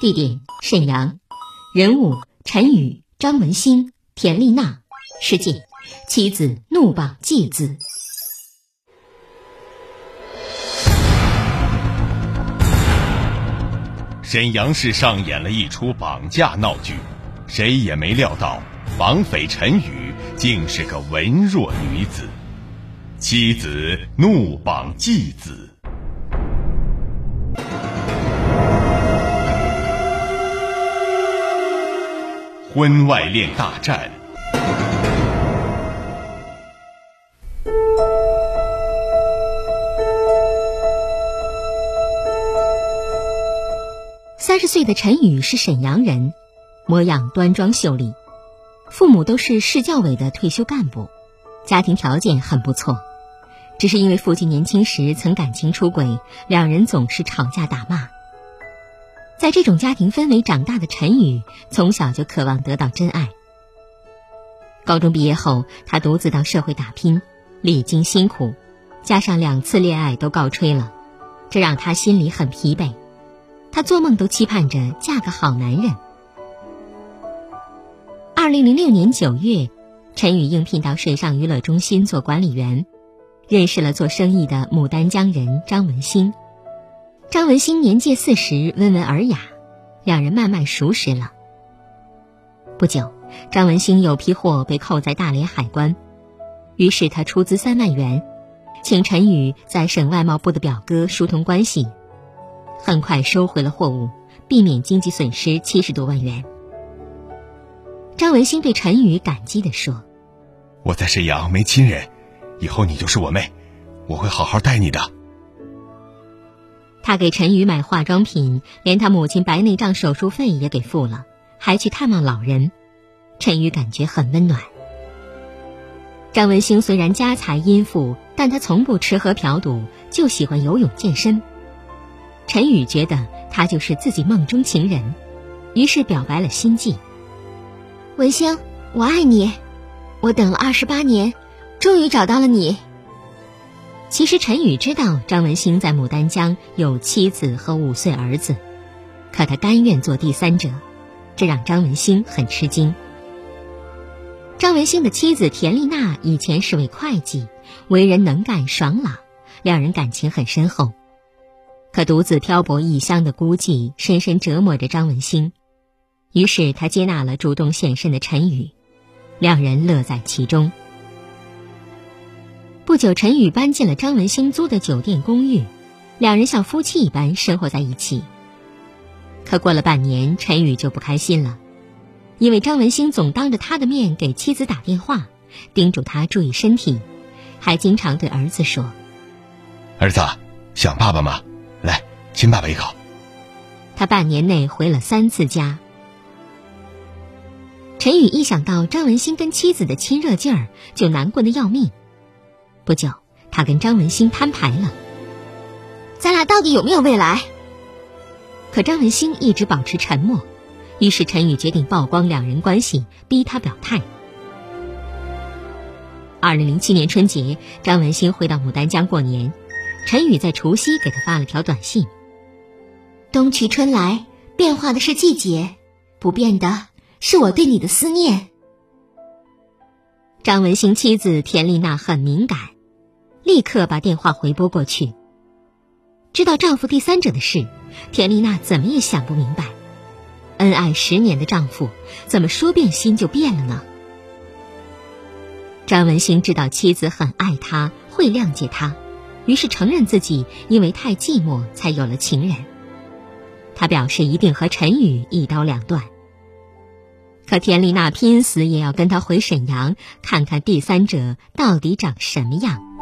地点沈阳，人物陈宇、张文兴、田丽娜，事件。妻子怒绑继子。沈阳市上演了一出绑架闹剧，谁也没料到绑匪陈宇竟是个文弱女子，妻子怒绑继子。婚外恋大战。三十岁的陈宇是沈阳人，模样端庄秀丽，父母都是市教委的退休干部，家庭条件很不错。只是因为父亲年轻时曾感情出轨，两人总是吵架打骂。在这种家庭氛围长大的陈宇，从小就渴望得到真爱。高中毕业后，他独自到社会打拼，历经辛苦，加上两次恋爱都告吹了，这让他心里很疲惫。他做梦都期盼着嫁个好男人。二零零六年九月，陈宇应聘到水上娱乐中心做管理员，认识了做生意的牡丹江人张文兴。张文兴年届四十，温文尔雅，两人慢慢熟识了。不久，张文兴有批货被扣在大连海关，于是他出资三万元，请陈宇在省外贸部的表哥疏通关系。很快收回了货物，避免经济损失七十多万元。张文兴对陈宇感激地说：“我在沈阳没亲人，以后你就是我妹，我会好好待你的。”他给陈宇买化妆品，连他母亲白内障手术费也给付了，还去探望老人。陈宇感觉很温暖。张文兴虽然家财殷富，但他从不吃喝嫖赌，就喜欢游泳健身。陈宇觉得他就是自己梦中情人，于是表白了心迹。文兴，我爱你，我等了二十八年，终于找到了你。其实陈宇知道张文兴在牡丹江有妻子和五岁儿子，可他甘愿做第三者，这让张文兴很吃惊。张文兴的妻子田丽娜以前是位会计，为人能干爽朗，两人感情很深厚。可独自漂泊异乡的孤寂深深折磨着张文兴，于是他接纳了主动献身的陈宇，两人乐在其中。不久，陈宇搬进了张文兴租的酒店公寓，两人像夫妻一般生活在一起。可过了半年，陈宇就不开心了，因为张文兴总当着他的面给妻子打电话，叮嘱他注意身体，还经常对儿子说：“儿子，想爸爸吗？”来亲爸爸一口。他半年内回了三次家。陈宇一想到张文兴跟妻子的亲热劲儿，就难过的要命。不久，他跟张文兴摊牌了：“咱俩到底有没有未来？”可张文兴一直保持沉默。于是陈宇决定曝光两人关系，逼他表态。二零零七年春节，张文兴回到牡丹江过年。陈宇在除夕给他发了条短信：“冬去春来，变化的是季节，不变的是我对你的思念。”张文兴妻子田丽娜很敏感，立刻把电话回拨过去。知道丈夫第三者的事，田丽娜怎么也想不明白。恩爱十年的丈夫，怎么说变心就变了呢？张文兴知道妻子很爱他，会谅解他，于是承认自己因为太寂寞才有了情人。他表示一定和陈宇一刀两断。可田丽娜拼死也要跟他回沈阳，看看第三者到底长什么样。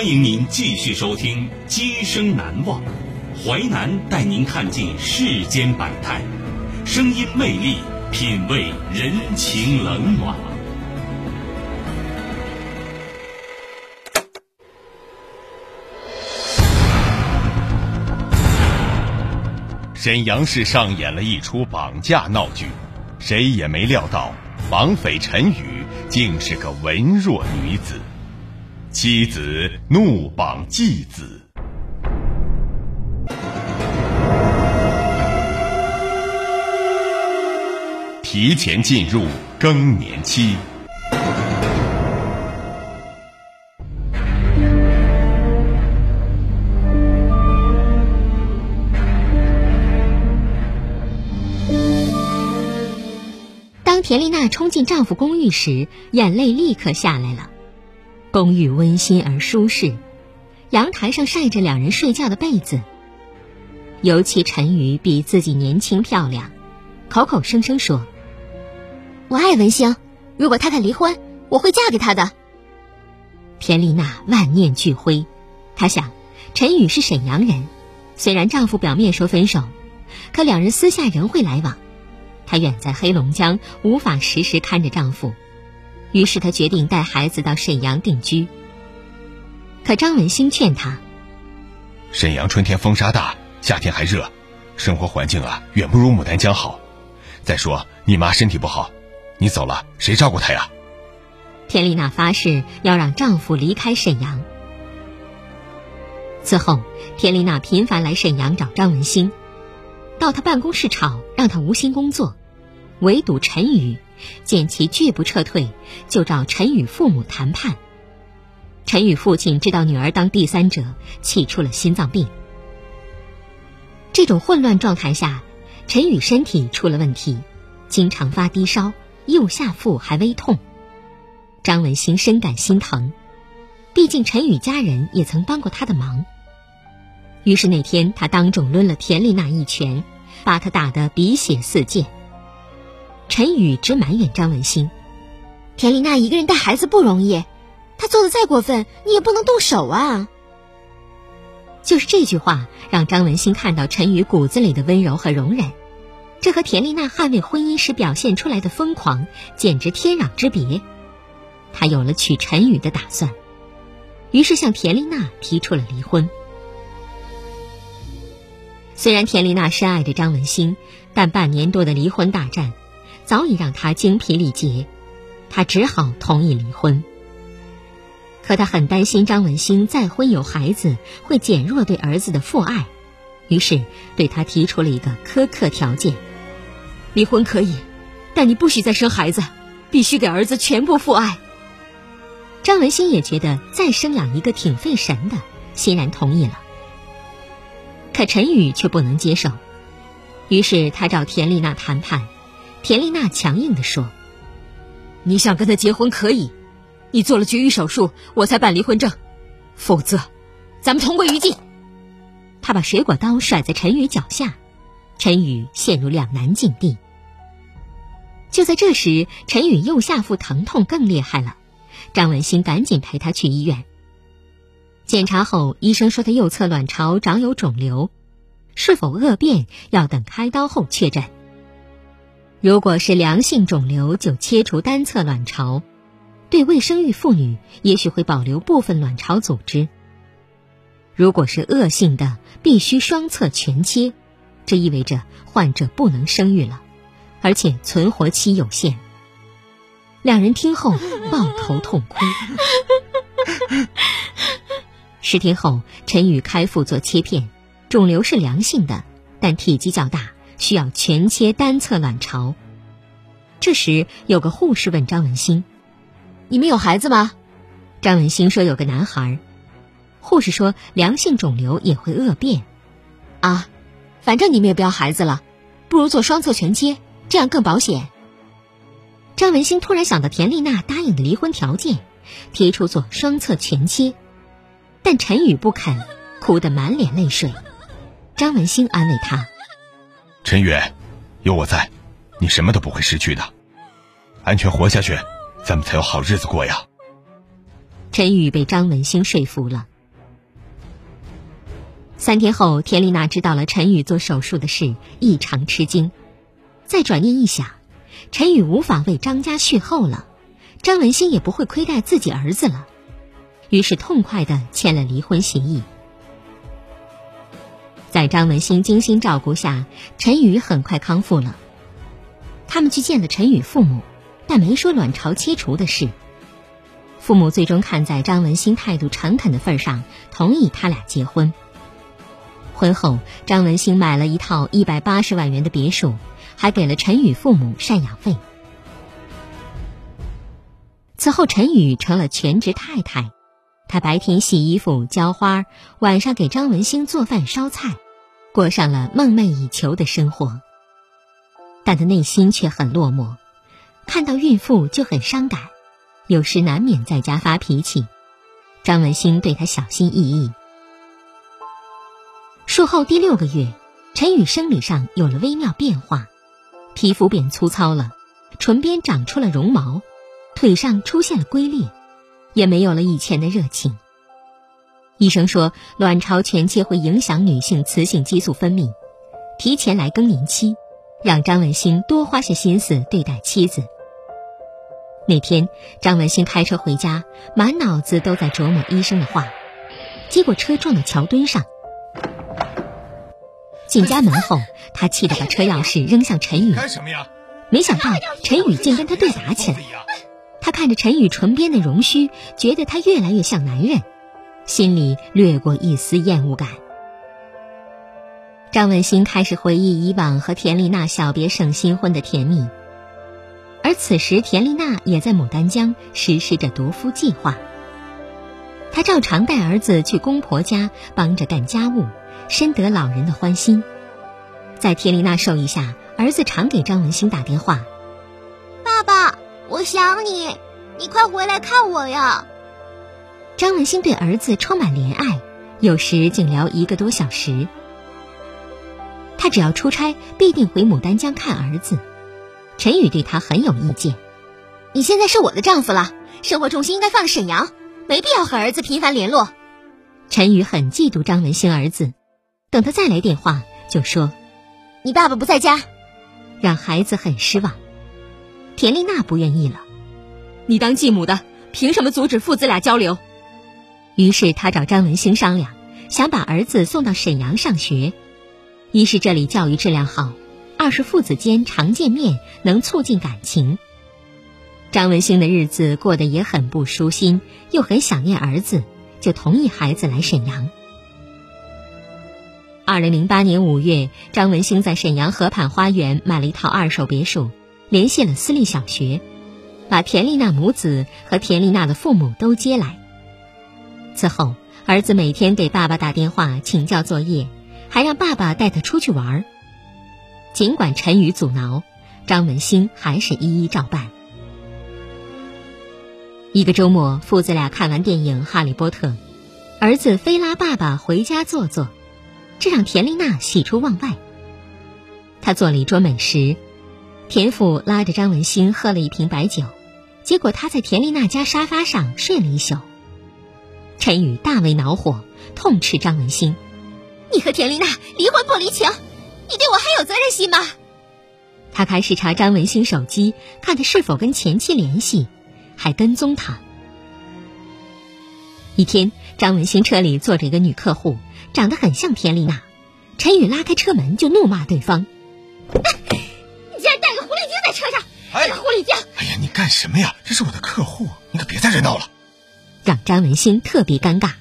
欢迎您继续收听《今生难忘》，淮南带您看尽世间百态，声音魅力，品味人情冷暖。沈阳市上演了一出绑架闹剧，谁也没料到，绑匪陈宇竟是个文弱女子。妻子怒绑继子，提前进入更年期。当田丽娜冲进丈夫公寓时，眼泪立刻下来了。公寓温馨而舒适，阳台上晒着两人睡觉的被子。尤其陈宇比自己年轻漂亮，口口声声说：“我爱文星，如果太太离婚，我会嫁给他的。”田丽娜万念俱灰，她想，陈宇是沈阳人，虽然丈夫表面说分手，可两人私下仍会来往。她远在黑龙江，无法时时看着丈夫。于是他决定带孩子到沈阳定居。可张文兴劝他：“沈阳春天风沙大，夏天还热，生活环境啊远不如牡丹江好。再说你妈身体不好，你走了谁照顾她呀？”田丽娜发誓要让丈夫离开沈阳。此后，田丽娜频繁来沈阳找张文兴，到他办公室吵，让他无心工作，围堵陈宇。见其拒不撤退，就找陈宇父母谈判。陈宇父亲知道女儿当第三者，气出了心脏病。这种混乱状态下，陈宇身体出了问题，经常发低烧，右下腹还微痛。张文兴深感心疼，毕竟陈宇家人也曾帮过他的忙。于是那天，他当众抡了田丽娜一拳，把她打得鼻血四溅。陈宇直埋怨张文兴：“田丽娜一个人带孩子不容易，她做的再过分，你也不能动手啊。”就是这句话，让张文兴看到陈宇骨子里的温柔和容忍，这和田丽娜捍卫婚姻时表现出来的疯狂简直天壤之别。他有了娶陈宇的打算，于是向田丽娜提出了离婚。虽然田丽娜深爱着张文兴，但半年多的离婚大战。早已让他精疲力竭，他只好同意离婚。可他很担心张文兴再婚有孩子会减弱对儿子的父爱，于是对他提出了一个苛刻条件：离婚可以，但你不许再生孩子，必须给儿子全部父爱。张文兴也觉得再生养一个挺费神的，欣然同意了。可陈宇却不能接受，于是他找田丽娜谈判。田丽娜强硬地说：“你想跟他结婚可以，你做了绝育手术，我才办离婚证，否则，咱们同归于尽。”他把水果刀甩在陈宇脚下，陈宇陷入两难境地。就在这时，陈宇右下腹疼痛更厉害了，张文新赶紧陪他去医院。检查后，医生说他右侧卵巢长有肿瘤，是否恶变要等开刀后确诊。如果是良性肿瘤，就切除单侧卵巢，对未生育妇女也许会保留部分卵巢组织。如果是恶性的，必须双侧全切，这意味着患者不能生育了，而且存活期有限。两人听后抱头痛哭。十天后，陈宇开腹做切片，肿瘤是良性的，但体积较大，需要全切单侧卵巢。这时，有个护士问张文新：“你们有孩子吗？”张文新说：“有个男孩。”护士说：“良性肿瘤也会恶变，啊，反正你们也不要孩子了，不如做双侧全切，这样更保险。”张文新突然想到田丽娜答应的离婚条件，提出做双侧全切。但陈宇不肯，哭得满脸泪水。张文兴安慰他：“陈宇，有我在，你什么都不会失去的，安全活下去，咱们才有好日子过呀。”陈宇被张文兴说服了。三天后，田丽娜知道了陈宇做手术的事，异常吃惊。再转念一想，陈宇无法为张家续后了，张文兴也不会亏待自己儿子了。于是痛快的签了离婚协议。在张文新精心照顾下，陈宇很快康复了。他们去见了陈宇父母，但没说卵巢切除的事。父母最终看在张文新态度诚恳的份上，同意他俩结婚。婚后，张文新买了一套一百八十万元的别墅，还给了陈宇父母赡养费。此后，陈宇成了全职太太。她白天洗衣服、浇花，晚上给张文兴做饭、烧菜，过上了梦寐以求的生活。但她内心却很落寞，看到孕妇就很伤感，有时难免在家发脾气。张文兴对她小心翼翼。术后第六个月，陈宇生理上有了微妙变化，皮肤变粗糙了，唇边长出了绒毛，腿上出现了龟裂。也没有了以前的热情。医生说，卵巢全切会影响女性雌性激素分泌，提前来更年期，让张文新多花些心思对待妻子。那天，张文新开车回家，满脑子都在琢磨医生的话，结果车撞到桥墩上。进家门后，他气得把车钥匙扔向陈宇，干什么呀？没想到陈宇竟跟他对打起来。他看着陈宇唇边的容须，觉得他越来越像男人，心里掠过一丝厌恶感。张文新开始回忆以往和田丽娜小别胜新婚的甜蜜，而此时田丽娜也在牡丹江实施着夺夫计划。她照常带儿子去公婆家帮着干家务，深得老人的欢心。在田丽娜授意下，儿子常给张文新打电话。我想你，你快回来看我呀！张文新对儿子充满怜爱，有时竟聊一个多小时。他只要出差，必定回牡丹江看儿子。陈宇对他很有意见。你现在是我的丈夫了，生活重心应该放沈阳，没必要和儿子频繁联络。陈宇很嫉妒张文新儿子，等他再来电话，就说：“你爸爸不在家。”让孩子很失望。田丽娜不愿意了，你当继母的凭什么阻止父子俩交流？于是她找张文兴商量，想把儿子送到沈阳上学。一是这里教育质量好，二是父子间常见面，能促进感情。张文兴的日子过得也很不舒心，又很想念儿子，就同意孩子来沈阳。二零零八年五月，张文兴在沈阳河畔花园买了一套二手别墅。联系了私立小学，把田丽娜母子和田丽娜的父母都接来。此后，儿子每天给爸爸打电话请教作业，还让爸爸带他出去玩。尽管陈宇阻挠，张文兴还是一一照办。一个周末，父子俩看完电影《哈利波特》，儿子非拉爸爸回家坐坐，这让田丽娜喜出望外。他做了一桌美食。田父拉着张文兴喝了一瓶白酒，结果他在田丽娜家沙发上睡了一宿。陈宇大为恼火，痛斥张文兴：“你和田丽娜离婚不离情？你对我还有责任心吗？”他开始查张文兴手机，看他是否跟前妻联系，还跟踪他。一天，张文兴车里坐着一个女客户，长得很像田丽娜。陈宇拉开车门就怒骂对方：“你竟然带个狐狸精哎，狐狸精！哎呀，你干什么呀？这是我的客户，你可别在这闹了。”让张文新特别尴尬。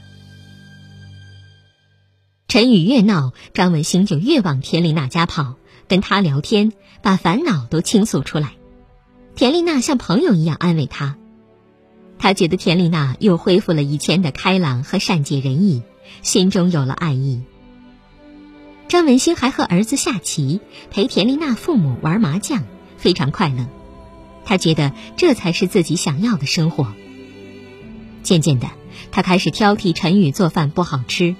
陈宇越闹，张文兴就越往田丽娜家跑，跟她聊天，把烦恼都倾诉出来。田丽娜像朋友一样安慰他。他觉得田丽娜又恢复了以前的开朗和善解人意，心中有了爱意。张文兴还和儿子下棋，陪田丽娜父母玩麻将，非常快乐。他觉得这才是自己想要的生活。渐渐的，他开始挑剔陈宇做饭不好吃。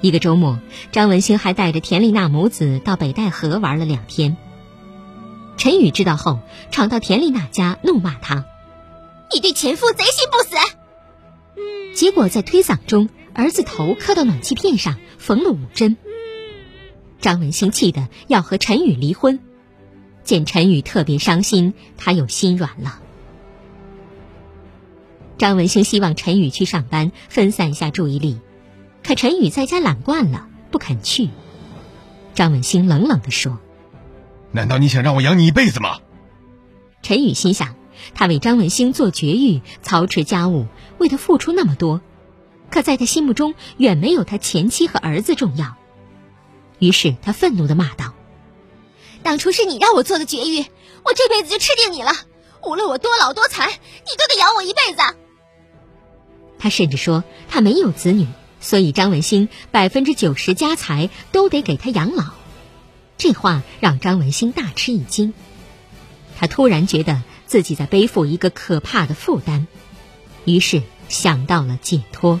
一个周末，张文兴还带着田丽娜母子到北戴河玩了两天。陈宇知道后，闯到田丽娜家怒骂他。你对前夫贼心不死。结果在推搡中，儿子头磕到暖气片上，缝了五针。张文兴气得要和陈宇离婚。见陈宇特别伤心，他又心软了。张文兴希望陈宇去上班，分散一下注意力，可陈宇在家懒惯了，不肯去。张文兴冷冷地说：“难道你想让我养你一辈子吗？”陈宇心想。他为张文兴做绝育、操持家务，为他付出那么多，可在他心目中远没有他前妻和儿子重要。于是他愤怒的骂道：“当初是你让我做的绝育，我这辈子就吃定你了。无论我多老多残，你都得养我一辈子。”他甚至说他没有子女，所以张文兴百分之九十家财都得给他养老。这话让张文兴大吃一惊，他突然觉得。自己在背负一个可怕的负担，于是想到了解脱。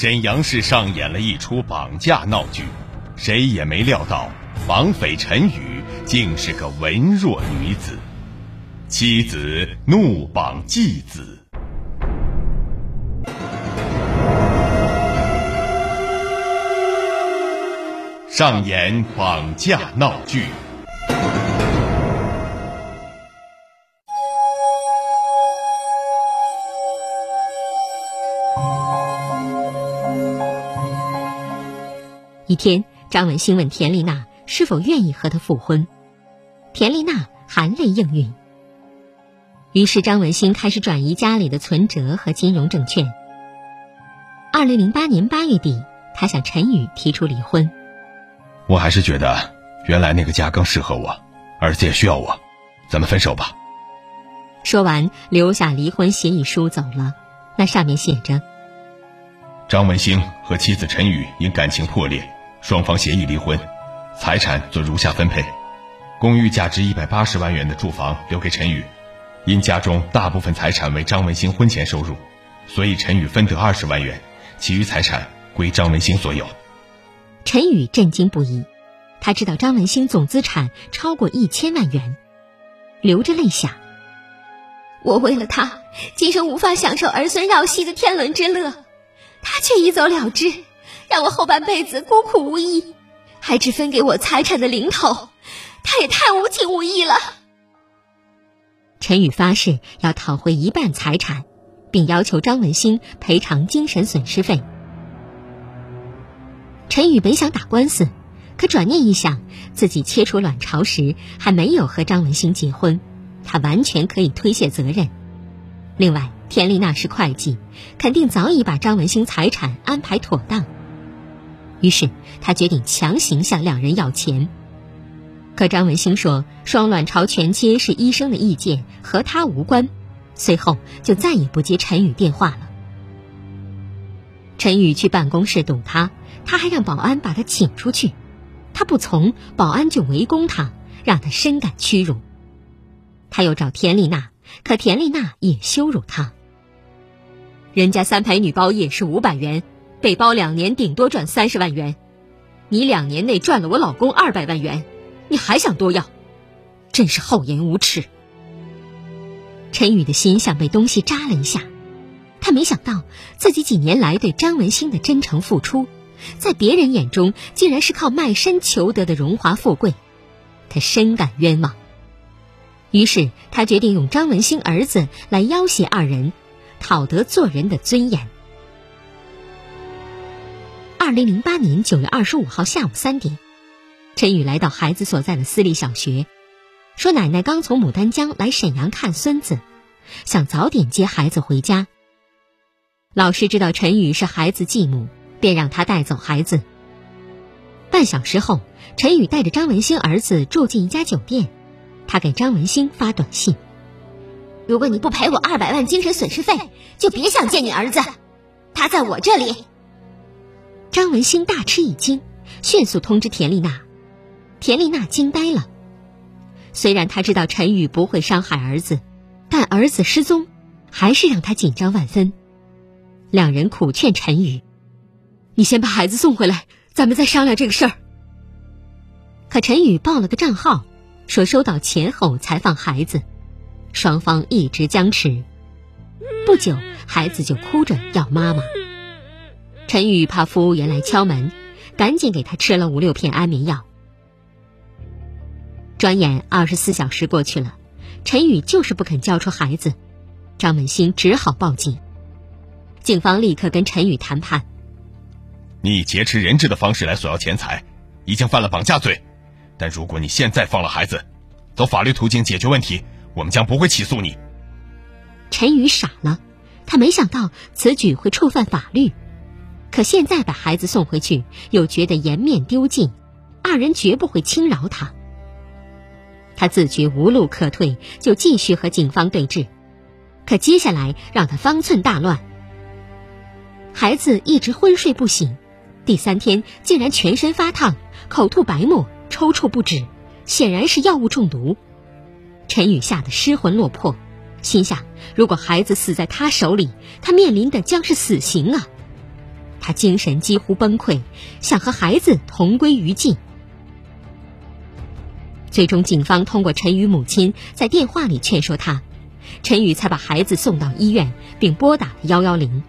沈阳市上演了一出绑架闹剧，谁也没料到绑匪陈宇竟是个文弱女子，妻子怒绑继子，上演绑架闹剧。一天，张文兴问田丽娜是否愿意和他复婚，田丽娜含泪应允。于是，张文兴开始转移家里的存折和金融证券。二零零八年八月底，他向陈宇提出离婚。我还是觉得原来那个家更适合我，儿子也需要我，咱们分手吧。说完，留下离婚协议书走了，那上面写着：张文兴和妻子陈宇因感情破裂。双方协议离婚，财产做如下分配：公寓价值一百八十万元的住房留给陈宇，因家中大部分财产为张文兴婚前收入，所以陈宇分得二十万元，其余财产归张文兴所有。陈宇震惊不已，他知道张文兴总资产超过一千万元，流着泪想：我为了他，今生无法享受儿孙绕膝的天伦之乐，他却一走了之。让我后半辈子孤苦无依，还只分给我财产的零头，他也太无情无义了。陈宇发誓要讨回一半财产，并要求张文兴赔偿精神损失费。陈宇本想打官司，可转念一想，自己切除卵巢时还没有和张文兴结婚，他完全可以推卸责任。另外，田丽娜是会计，肯定早已把张文兴财产安排妥当。于是，他决定强行向两人要钱。可张文兴说，双卵巢全切是医生的意见，和他无关。随后就再也不接陈宇电话了。陈宇去办公室堵他。他还让保安把他请出去，他不从，保安就围攻他，让他深感屈辱。他又找田丽娜，可田丽娜也羞辱他。人家三陪女包夜是五百元，被包两年顶多赚三十万元，你两年内赚了我老公二百万元，你还想多要，真是厚颜无耻。陈宇的心像被东西扎了一下，他没想到自己几年来对张文兴的真诚付出。在别人眼中，竟然是靠卖身求得的荣华富贵，他深感冤枉。于是，他决定用张文兴儿子来要挟二人，讨得做人的尊严。二零零八年九月二十五号下午三点，陈宇来到孩子所在的私立小学，说奶奶刚从牡丹江来沈阳看孙子，想早点接孩子回家。老师知道陈宇是孩子继母。便让他带走孩子。半小时后，陈宇带着张文兴儿子住进一家酒店。他给张文兴发短信：“如果你不赔我二百万精神损失费，就别想见你儿子。他在我这里。”张文新大吃一惊，迅速通知田丽娜。田丽娜惊呆了。虽然她知道陈宇不会伤害儿子，但儿子失踪，还是让她紧张万分。两人苦劝陈宇。你先把孩子送回来，咱们再商量这个事儿。可陈宇报了个账号，说收到钱后才放孩子，双方一直僵持。不久，孩子就哭着要妈妈。陈宇怕服务员来敲门，赶紧给他吃了五六片安眠药。转眼二十四小时过去了，陈宇就是不肯交出孩子，张文新只好报警。警方立刻跟陈宇谈判。你以劫持人质的方式来索要钱财，已经犯了绑架罪。但如果你现在放了孩子，走法律途径解决问题，我们将不会起诉你。陈宇傻了，他没想到此举会触犯法律。可现在把孩子送回去，又觉得颜面丢尽，二人绝不会轻饶他。他自觉无路可退，就继续和警方对峙。可接下来让他方寸大乱，孩子一直昏睡不醒。第三天竟然全身发烫，口吐白沫，抽搐不止，显然是药物中毒。陈宇吓得失魂落魄，心想：如果孩子死在他手里，他面临的将是死刑啊！他精神几乎崩溃，想和孩子同归于尽。最终，警方通过陈宇母亲在电话里劝说他，陈宇才把孩子送到医院，并拨打了幺幺零。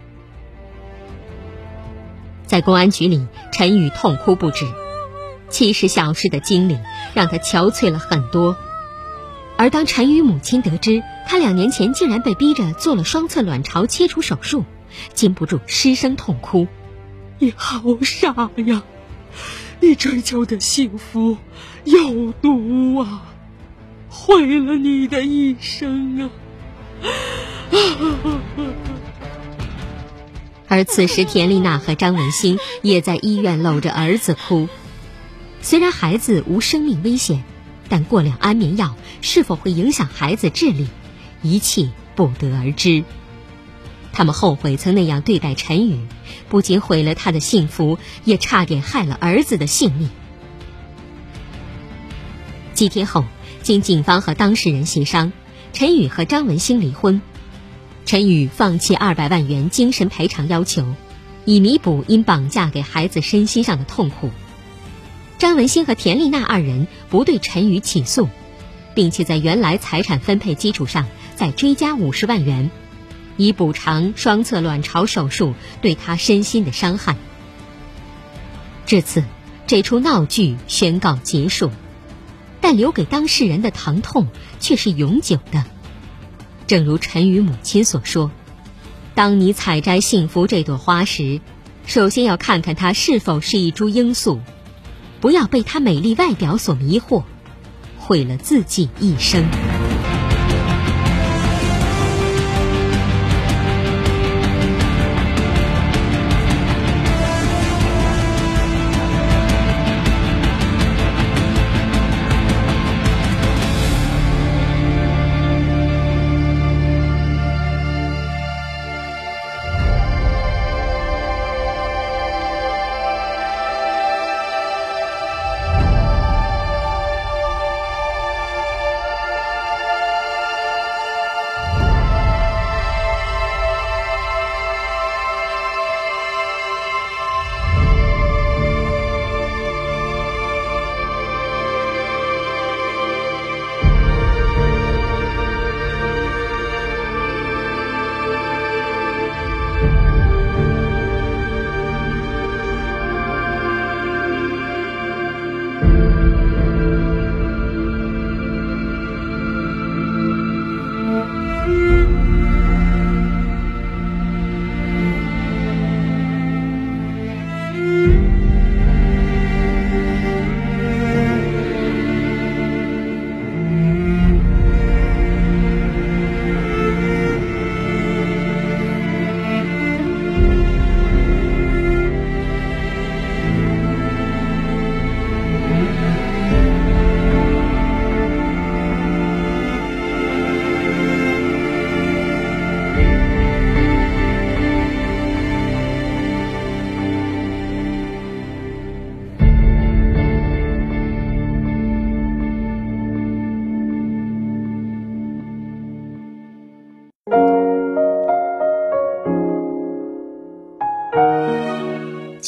在公安局里，陈宇痛哭不止。七十小时的经历让他憔悴了很多。而当陈宇母亲得知他两年前竟然被逼着做了双侧卵巢切除手术，禁不住失声痛哭：“你好傻呀！你追求的幸福有毒啊，毁了你的一生啊！”而此时，田丽娜和张文新也在医院搂着儿子哭。虽然孩子无生命危险，但过量安眠药是否会影响孩子智力，一切不得而知。他们后悔曾那样对待陈宇，不仅毁了他的幸福，也差点害了儿子的性命。几天后，经警方和当事人协商，陈宇和张文兴离婚。陈宇放弃二百万元精神赔偿要求，以弥补因绑架给孩子身心上的痛苦。张文兴和田丽娜二人不对陈宇起诉，并且在原来财产分配基础上再追加五十万元，以补偿双侧卵巢手术对他身心的伤害。至此，这出闹剧宣告结束。但留给当事人的疼痛却是永久的。正如陈宇母亲所说：“当你采摘幸福这朵花时，首先要看看它是否是一株罂粟，不要被它美丽外表所迷惑，毁了自己一生。”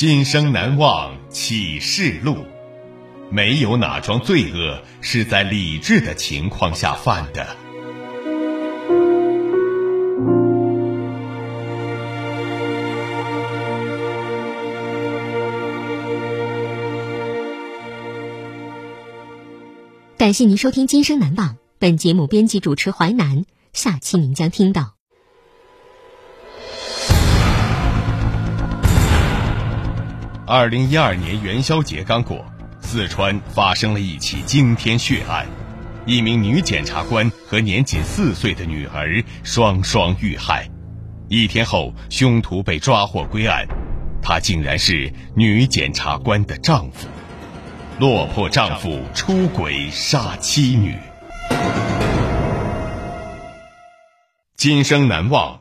今生难忘启示录，没有哪桩罪恶是在理智的情况下犯的。感谢您收听《今生难忘》，本节目编辑主持淮南，下期您将听到。二零一二年元宵节刚过，四川发生了一起惊天血案，一名女检察官和年仅四岁的女儿双双遇害。一天后，凶徒被抓获归案，他竟然是女检察官的丈夫。落魄丈夫出轨杀妻女，今生难忘。